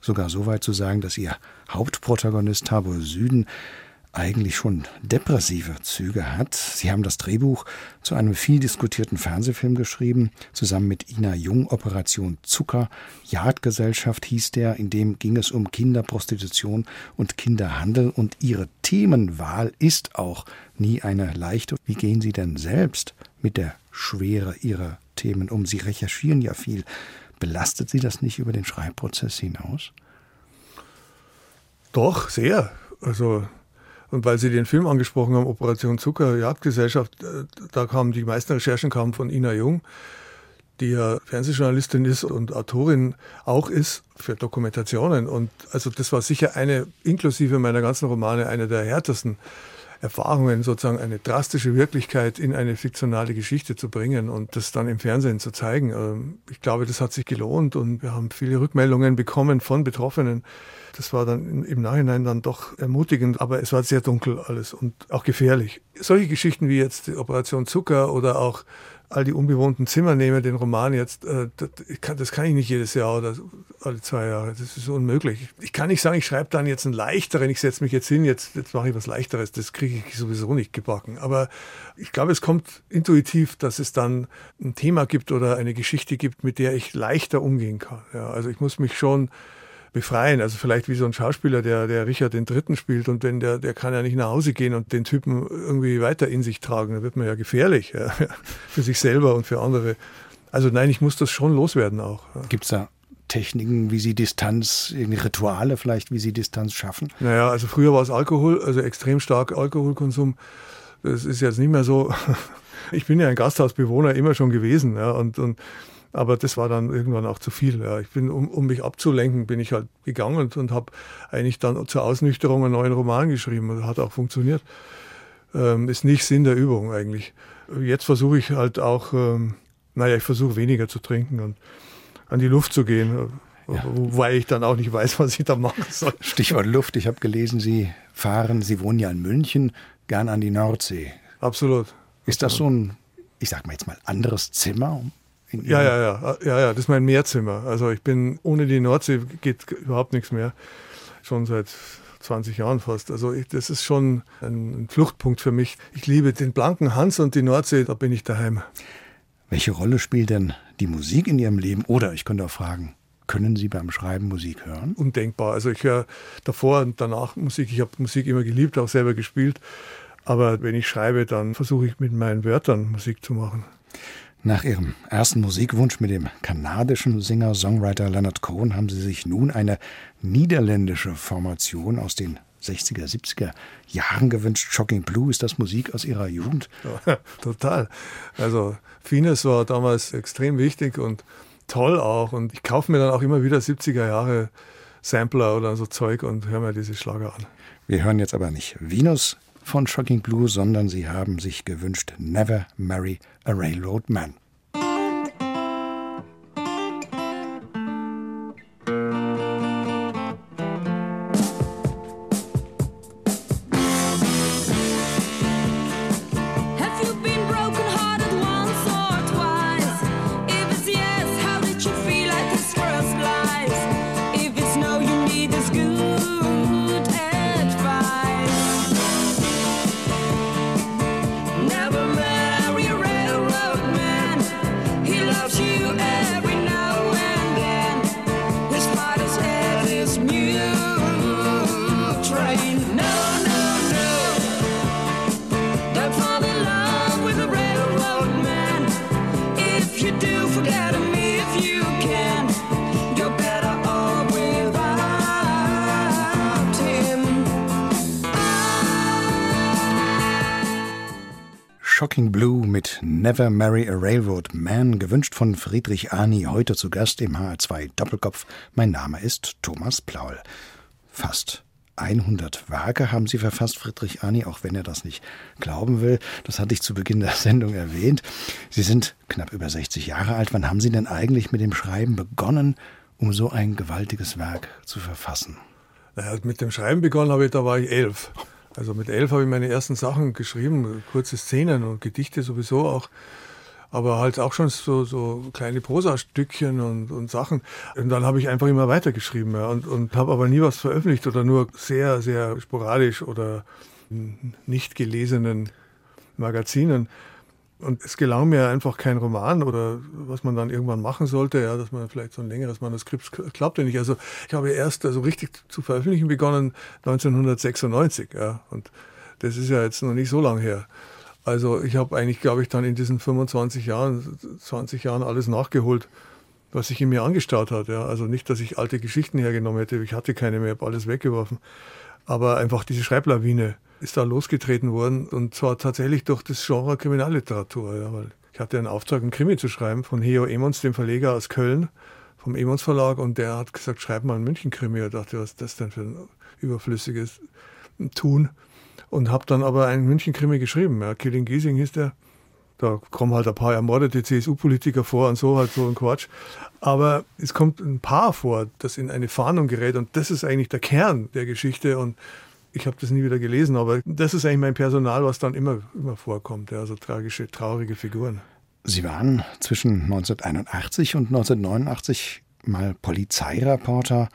sogar so weit zu sagen, dass Ihr Hauptprotagonist Tabor Süden eigentlich schon depressive Züge hat. Sie haben das Drehbuch zu einem viel diskutierten Fernsehfilm geschrieben, zusammen mit Ina Jung, Operation Zucker. Jagdgesellschaft hieß der, in dem ging es um Kinderprostitution und Kinderhandel und ihre Themenwahl ist auch nie eine leichte. Wie gehen Sie denn selbst mit der Schwere Ihrer Themen um? Sie recherchieren ja viel. Belastet Sie das nicht über den Schreibprozess hinaus? Doch, sehr. Also und weil Sie den Film angesprochen haben, Operation Zucker, Jagdgesellschaft, äh, da kamen die meisten Recherchen kamen von Ina Jung, die ja Fernsehjournalistin ist und Autorin auch ist für Dokumentationen. Und also das war sicher eine, inklusive meiner ganzen Romane, eine der härtesten Erfahrungen, sozusagen eine drastische Wirklichkeit in eine fiktionale Geschichte zu bringen und das dann im Fernsehen zu zeigen. Ähm, ich glaube, das hat sich gelohnt und wir haben viele Rückmeldungen bekommen von Betroffenen. Das war dann im Nachhinein dann doch ermutigend, aber es war sehr dunkel alles und auch gefährlich. Solche Geschichten wie jetzt die Operation Zucker oder auch all die unbewohnten Zimmer nehme, den Roman jetzt, äh, das, kann, ich nicht jedes Jahr oder alle zwei Jahre. Das ist unmöglich. Ich kann nicht sagen, ich schreibe dann jetzt einen leichteren, ich setze mich jetzt hin, jetzt, jetzt mache ich was leichteres. Das kriege ich sowieso nicht gebacken. Aber ich glaube, es kommt intuitiv, dass es dann ein Thema gibt oder eine Geschichte gibt, mit der ich leichter umgehen kann. Ja, also ich muss mich schon befreien. Also vielleicht wie so ein Schauspieler, der, der Richard den Dritten spielt und wenn der, der kann ja nicht nach Hause gehen und den Typen irgendwie weiter in sich tragen. Da wird man ja gefährlich ja, für sich selber und für andere. Also nein, ich muss das schon loswerden auch. Ja. Gibt es da Techniken, wie Sie Distanz, Rituale vielleicht, wie Sie Distanz schaffen? Naja, also früher war es Alkohol, also extrem stark Alkoholkonsum. Das ist jetzt nicht mehr so. Ich bin ja ein Gasthausbewohner immer schon gewesen. Ja, und, und Aber das war dann irgendwann auch zu viel. Ja. Ich bin, um, um mich abzulenken, bin ich halt gegangen und, und habe eigentlich dann zur Ausnüchterung einen neuen Roman geschrieben. Das hat auch funktioniert. Ähm, ist nicht Sinn der Übung eigentlich. Jetzt versuche ich halt auch, ähm, naja, ich versuche weniger zu trinken und an die Luft zu gehen. Ja. Wobei ich dann auch nicht weiß, was ich da machen soll. Stichwort Luft. Ich habe gelesen, Sie fahren, Sie wohnen ja in München, gern an die Nordsee. Absolut. Ist das so ein, ich sag mal jetzt mal, anderes Zimmer? Ja, ja, ja, ja, ja, das ist mein Mehrzimmer. Also ich bin, ohne die Nordsee geht überhaupt nichts mehr. Schon seit 20 Jahren fast. Also ich, das ist schon ein Fluchtpunkt für mich. Ich liebe den blanken Hans und die Nordsee, da bin ich daheim. Welche Rolle spielt denn die Musik in Ihrem Leben? Oder ich könnte auch fragen, können Sie beim Schreiben Musik hören? Undenkbar. Also ich höre davor und danach Musik. Ich habe Musik immer geliebt, auch selber gespielt. Aber wenn ich schreibe, dann versuche ich mit meinen Wörtern Musik zu machen. Nach Ihrem ersten Musikwunsch mit dem kanadischen Singer-Songwriter Leonard Cohen haben Sie sich nun eine niederländische Formation aus den 60er, 70er Jahren gewünscht. Shocking Blue, ist das Musik aus Ihrer Jugend? Ja, total. Also Fines war damals extrem wichtig und toll auch. Und ich kaufe mir dann auch immer wieder 70er Jahre Sampler oder so Zeug und höre mir diese Schlager an. Wir hören jetzt aber nicht Venus von Shocking Blue, sondern sie haben sich gewünscht Never Marry a Railroad Man. Never Marry a Railroad Man, gewünscht von Friedrich Arni, heute zu Gast im HR2 Doppelkopf. Mein Name ist Thomas Plaul. Fast 100 Werke haben Sie verfasst, Friedrich Arni, auch wenn er das nicht glauben will. Das hatte ich zu Beginn der Sendung erwähnt. Sie sind knapp über 60 Jahre alt. Wann haben Sie denn eigentlich mit dem Schreiben begonnen, um so ein gewaltiges Werk zu verfassen? Naja, mit dem Schreiben begonnen habe ich, da war ich elf. Also mit elf habe ich meine ersten Sachen geschrieben, kurze Szenen und Gedichte sowieso auch. Aber halt auch schon so, so kleine Prosastückchen und, und Sachen. Und dann habe ich einfach immer weitergeschrieben ja, und, und habe aber nie was veröffentlicht oder nur sehr, sehr sporadisch oder nicht gelesenen Magazinen. Und es gelang mir einfach kein Roman oder was man dann irgendwann machen sollte, ja, dass man vielleicht so ein längeres Manuskript klappte nicht. Also ich habe erst also richtig zu veröffentlichen begonnen 1996, ja, und das ist ja jetzt noch nicht so lange her. Also ich habe eigentlich, glaube ich, dann in diesen 25 Jahren, 20 Jahren alles nachgeholt, was sich in mir angestaut hat. Ja. Also nicht, dass ich alte Geschichten hergenommen hätte, ich hatte keine mehr, habe alles weggeworfen, aber einfach diese Schreiblawine ist da losgetreten worden und zwar tatsächlich durch das Genre Kriminalliteratur. Ja, weil ich hatte einen Auftrag, einen Krimi zu schreiben von Heo Emons, dem Verleger aus Köln, vom Emons Verlag und der hat gesagt, schreib mal einen München-Krimi. Ich dachte, was ist das denn für ein überflüssiges Tun? Und habe dann aber einen München-Krimi geschrieben. Ja, Killing Giesing hieß der. Da kommen halt ein paar ermordete CSU-Politiker vor und so, halt so ein Quatsch. Aber es kommt ein Paar vor, das in eine Fahndung gerät und das ist eigentlich der Kern der Geschichte und ich habe das nie wieder gelesen, aber das ist eigentlich mein Personal, was dann immer, immer vorkommt, ja, so tragische, traurige Figuren. Sie waren zwischen 1981 und 1989 mal Polizeireporter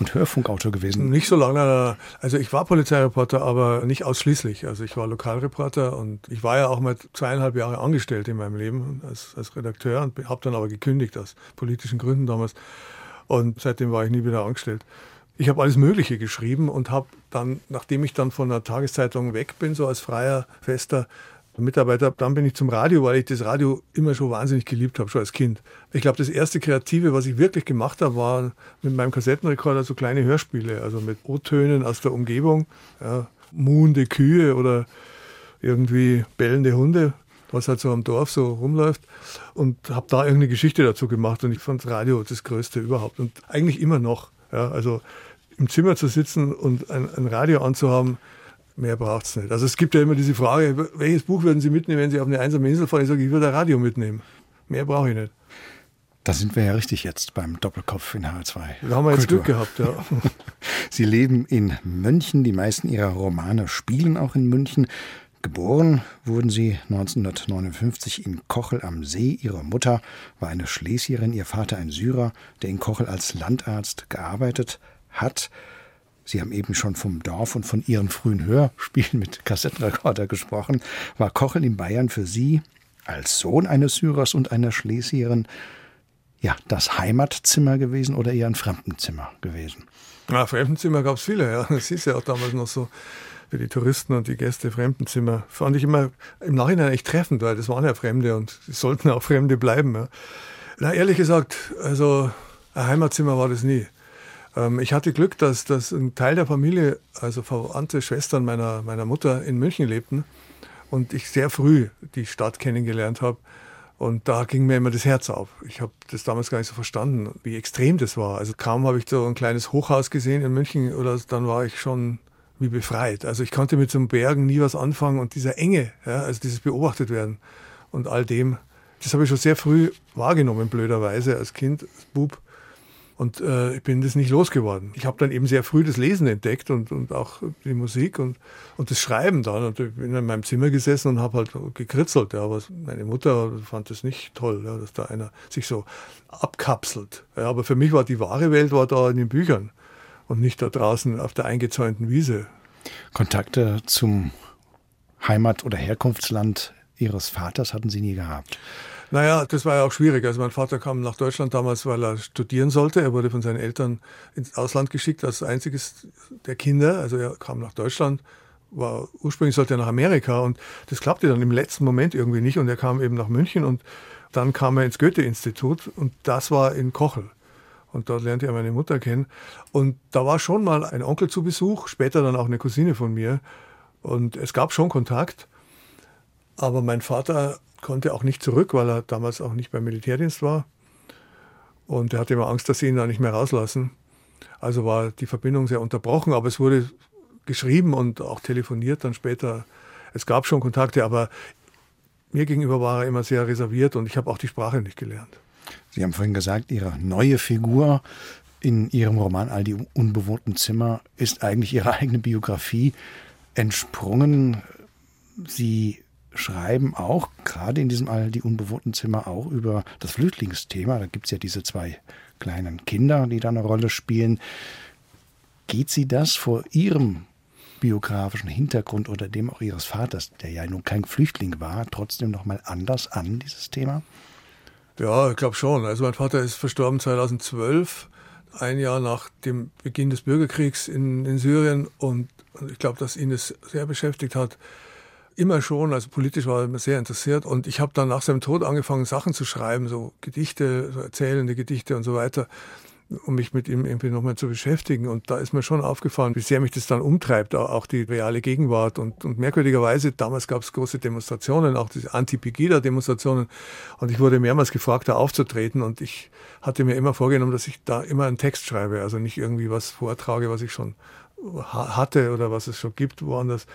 und Hörfunkautor gewesen. Nicht so lange, also ich war Polizeireporter, aber nicht ausschließlich. Also ich war Lokalreporter und ich war ja auch mal zweieinhalb Jahre angestellt in meinem Leben als, als Redakteur und habe dann aber gekündigt aus politischen Gründen damals. Und seitdem war ich nie wieder angestellt ich habe alles Mögliche geschrieben und habe dann, nachdem ich dann von der Tageszeitung weg bin, so als freier, fester Mitarbeiter, dann bin ich zum Radio, weil ich das Radio immer schon wahnsinnig geliebt habe, schon als Kind. Ich glaube, das erste Kreative, was ich wirklich gemacht habe, war mit meinem Kassettenrekorder so kleine Hörspiele, also mit O-Tönen aus der Umgebung, ja, muhende Kühe oder irgendwie bellende Hunde. was halt so am Dorf so rumläuft und habe da irgendeine Geschichte dazu gemacht und ich fand Radio das Größte überhaupt und eigentlich immer noch. Ja, also im Zimmer zu sitzen und ein, ein Radio anzuhaben, mehr braucht es nicht. Also es gibt ja immer diese Frage, welches Buch würden Sie mitnehmen, wenn Sie auf eine einsame Insel fahren? Ich sage, ich würde ein Radio mitnehmen. Mehr brauche ich nicht. Da sind wir ja richtig jetzt beim Doppelkopf in H2. Da haben wir jetzt Glück gehabt, ja. Sie leben in München. Die meisten Ihrer Romane spielen auch in München. Geboren wurden sie 1959 in Kochel am See. Ihre Mutter war eine Schlesierin, ihr Vater ein Syrer, der in Kochel als Landarzt gearbeitet hat. Sie haben eben schon vom Dorf und von Ihren frühen Hörspielen mit Kassettenrekorder gesprochen. War Kochel in Bayern für Sie als Sohn eines Syrers und einer Schlesierin ja, das Heimatzimmer gewesen oder eher ein Fremdenzimmer gewesen? Ja, Fremdenzimmer gab es viele, ja. Das ist ja auch damals noch so für die Touristen und die Gäste Fremdenzimmer. Fand ich immer im Nachhinein echt treffend, weil das waren ja Fremde und sie sollten auch Fremde bleiben. Ja. Na, ehrlich gesagt, also ein Heimatzimmer war das nie. Ähm, ich hatte Glück, dass, dass ein Teil der Familie, also verwandte Schwestern meiner, meiner Mutter in München lebten und ich sehr früh die Stadt kennengelernt habe. Und da ging mir immer das Herz auf. Ich habe das damals gar nicht so verstanden, wie extrem das war. Also kaum habe ich so ein kleines Hochhaus gesehen in München oder dann war ich schon wie befreit. Also ich konnte mit so einem Bergen nie was anfangen und dieser Enge, ja, also dieses beobachtet werden und all dem, das habe ich schon sehr früh wahrgenommen, blöderweise als Kind, als Bub. Und äh, ich bin das nicht losgeworden. Ich habe dann eben sehr früh das Lesen entdeckt und, und auch die Musik und, und das Schreiben dann. Und ich bin in meinem Zimmer gesessen und habe halt gekritzelt. Ja, aber meine Mutter fand das nicht toll, ja, dass da einer sich so abkapselt. Ja, aber für mich war die wahre Welt war da in den Büchern und nicht da draußen auf der eingezäunten Wiese. Kontakte zum Heimat- oder Herkunftsland Ihres Vaters hatten Sie nie gehabt? Naja, das war ja auch schwierig. Also mein Vater kam nach Deutschland damals, weil er studieren sollte. Er wurde von seinen Eltern ins Ausland geschickt als einziges der Kinder. Also er kam nach Deutschland, war ursprünglich sollte er nach Amerika und das klappte dann im letzten Moment irgendwie nicht und er kam eben nach München und dann kam er ins Goethe-Institut und das war in Kochel. Und dort lernte er meine Mutter kennen. Und da war schon mal ein Onkel zu Besuch, später dann auch eine Cousine von mir. Und es gab schon Kontakt. Aber mein Vater konnte auch nicht zurück, weil er damals auch nicht beim Militärdienst war. Und er hatte immer Angst, dass sie ihn da nicht mehr rauslassen. Also war die Verbindung sehr unterbrochen, aber es wurde geschrieben und auch telefoniert dann später. Es gab schon Kontakte, aber mir gegenüber war er immer sehr reserviert und ich habe auch die Sprache nicht gelernt. Sie haben vorhin gesagt, Ihre neue Figur in Ihrem Roman All die unbewohnten Zimmer ist eigentlich Ihre eigene Biografie entsprungen. Sie schreiben auch, gerade in diesem All die unbewohnten Zimmer, auch über das Flüchtlingsthema. Da gibt es ja diese zwei kleinen Kinder, die da eine Rolle spielen. Geht Sie das vor Ihrem biografischen Hintergrund oder dem auch Ihres Vaters, der ja nun kein Flüchtling war, trotzdem nochmal anders an, dieses Thema? Ja, ich glaube schon. Also mein Vater ist verstorben 2012, ein Jahr nach dem Beginn des Bürgerkriegs in, in Syrien und ich glaube, dass ihn es sehr beschäftigt hat immer schon, also politisch war er sehr interessiert. Und ich habe dann nach seinem Tod angefangen, Sachen zu schreiben, so Gedichte, so erzählende Gedichte und so weiter, um mich mit ihm irgendwie nochmal zu beschäftigen. Und da ist mir schon aufgefallen, wie sehr mich das dann umtreibt, auch die reale Gegenwart. Und, und merkwürdigerweise, damals gab es große Demonstrationen, auch diese Anti-Pegida-Demonstrationen. Und ich wurde mehrmals gefragt, da aufzutreten. Und ich hatte mir immer vorgenommen, dass ich da immer einen Text schreibe, also nicht irgendwie was vortrage, was ich schon hatte oder was es schon gibt woanders.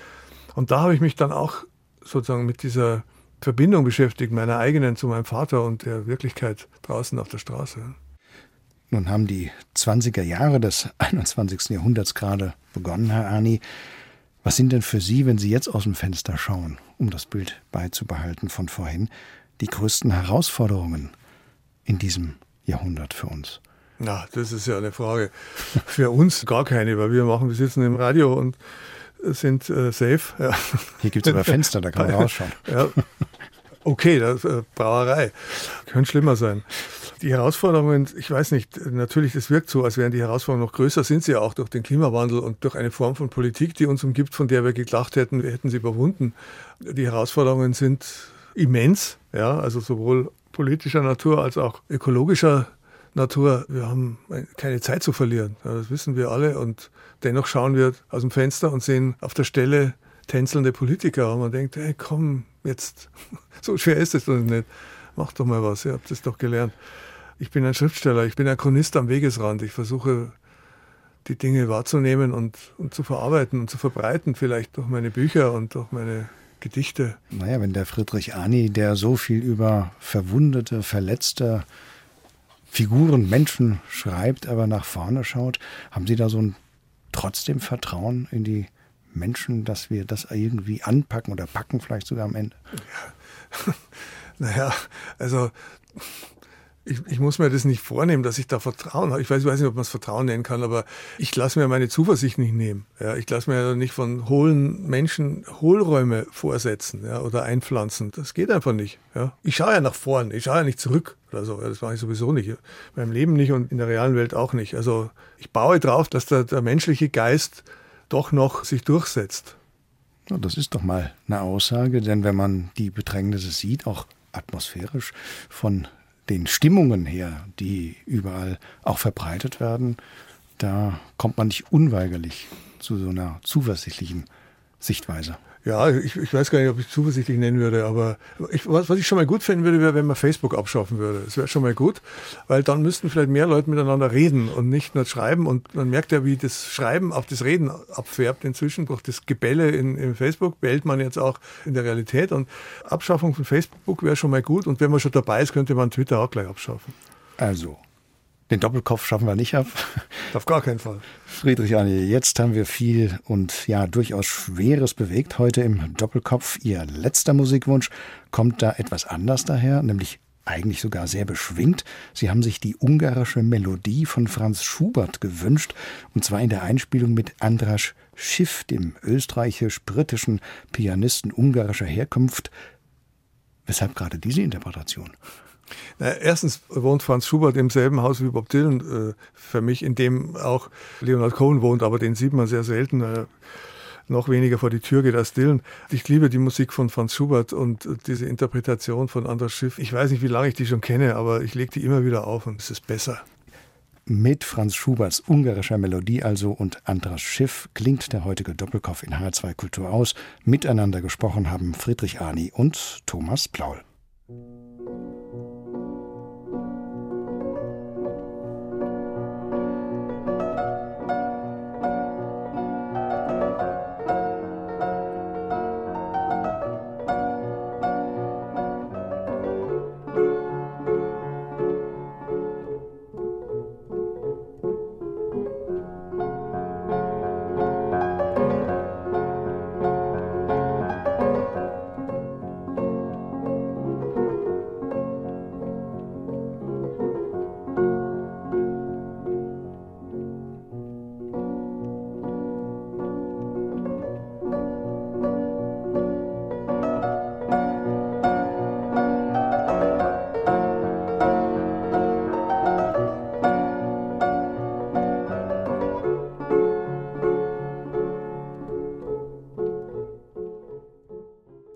Und da habe ich mich dann auch sozusagen mit dieser Verbindung beschäftigt, meiner eigenen zu meinem Vater und der Wirklichkeit draußen auf der Straße. Nun haben die 20er Jahre des 21. Jahrhunderts gerade begonnen, Herr Arni. Was sind denn für Sie, wenn Sie jetzt aus dem Fenster schauen, um das Bild beizubehalten von vorhin, die größten Herausforderungen in diesem Jahrhundert für uns? Na, das ist ja eine Frage. Für uns gar keine, weil wir machen, wir sitzen im Radio und sind äh, safe. Ja. Hier gibt es aber Fenster, da kann man rausschauen. Ja. Okay, das äh, Brauerei. Könnte schlimmer sein. Die Herausforderungen, ich weiß nicht, natürlich, das wirkt so, als wären die Herausforderungen noch größer, sind sie ja auch durch den Klimawandel und durch eine Form von Politik, die uns umgibt, von der wir gedacht hätten, wir hätten sie überwunden. Die Herausforderungen sind immens, ja, also sowohl politischer Natur als auch ökologischer Natur. Wir haben keine Zeit zu verlieren, das wissen wir alle und dennoch schauen wir aus dem Fenster und sehen auf der Stelle tänzelnde Politiker und man denkt, hey komm, jetzt, so schwer ist es doch nicht. Mach doch mal was, ihr habt es doch gelernt. Ich bin ein Schriftsteller, ich bin ein Chronist am Wegesrand. Ich versuche die Dinge wahrzunehmen und, und zu verarbeiten und zu verbreiten, vielleicht durch meine Bücher und durch meine Gedichte. Naja, wenn der Friedrich Ani, der so viel über verwundete, verletzte Figuren, Menschen schreibt, aber nach vorne schaut, haben Sie da so ein trotzdem Vertrauen in die Menschen, dass wir das irgendwie anpacken oder packen vielleicht sogar am Ende? Ja. naja, also ich, ich, muss mir das nicht vornehmen, dass ich da Vertrauen habe. Ich weiß, ich weiß nicht, ob man es Vertrauen nennen kann, aber ich lasse mir meine Zuversicht nicht nehmen. Ja, ich lasse mir nicht von hohlen Menschen Hohlräume vorsetzen ja, oder einpflanzen. Das geht einfach nicht. Ja. Ich schaue ja nach vorn, ich schaue ja nicht zurück oder so. Ja, das mache ich sowieso nicht. In meinem Leben nicht und in der realen Welt auch nicht. Also ich baue drauf, dass der, der menschliche Geist doch noch sich durchsetzt. Ja, das ist doch mal eine Aussage, denn wenn man die Bedrängnisse sieht, auch atmosphärisch von den Stimmungen her, die überall auch verbreitet werden, da kommt man nicht unweigerlich zu so einer zuversichtlichen Sichtweise. Ja, ich, ich weiß gar nicht, ob ich zuversichtlich nennen würde, aber ich, was, was ich schon mal gut finden würde, wäre, wenn man Facebook abschaffen würde. Das wäre schon mal gut, weil dann müssten vielleicht mehr Leute miteinander reden und nicht nur schreiben. Und man merkt ja, wie das Schreiben auf das Reden abfärbt inzwischen. Durch das Gebelle in, in Facebook bellt man jetzt auch in der Realität. Und Abschaffung von Facebook wäre schon mal gut. Und wenn man schon dabei ist, könnte man Twitter auch gleich abschaffen. Also, den Doppelkopf schaffen wir nicht ab. Auf gar keinen Fall. Friedrich Arne, jetzt haben wir viel und ja, durchaus Schweres bewegt heute im Doppelkopf. Ihr letzter Musikwunsch kommt da etwas anders daher, nämlich eigentlich sogar sehr beschwingt. Sie haben sich die ungarische Melodie von Franz Schubert gewünscht, und zwar in der Einspielung mit Andras Schiff, dem österreichisch-britischen Pianisten ungarischer Herkunft. Weshalb gerade diese Interpretation? Na, erstens wohnt Franz Schubert im selben Haus wie Bob Dylan äh, für mich, in dem auch Leonard Cohen wohnt, aber den sieht man sehr selten. Äh, noch weniger vor die Tür geht als Dylan. Ich liebe die Musik von Franz Schubert und diese Interpretation von Anders Schiff. Ich weiß nicht, wie lange ich die schon kenne, aber ich lege die immer wieder auf und es ist besser. Mit Franz Schuberts ungarischer Melodie also und Andras Schiff klingt der heutige Doppelkopf in H2 Kultur aus. Miteinander gesprochen haben Friedrich Arni und Thomas Plaul.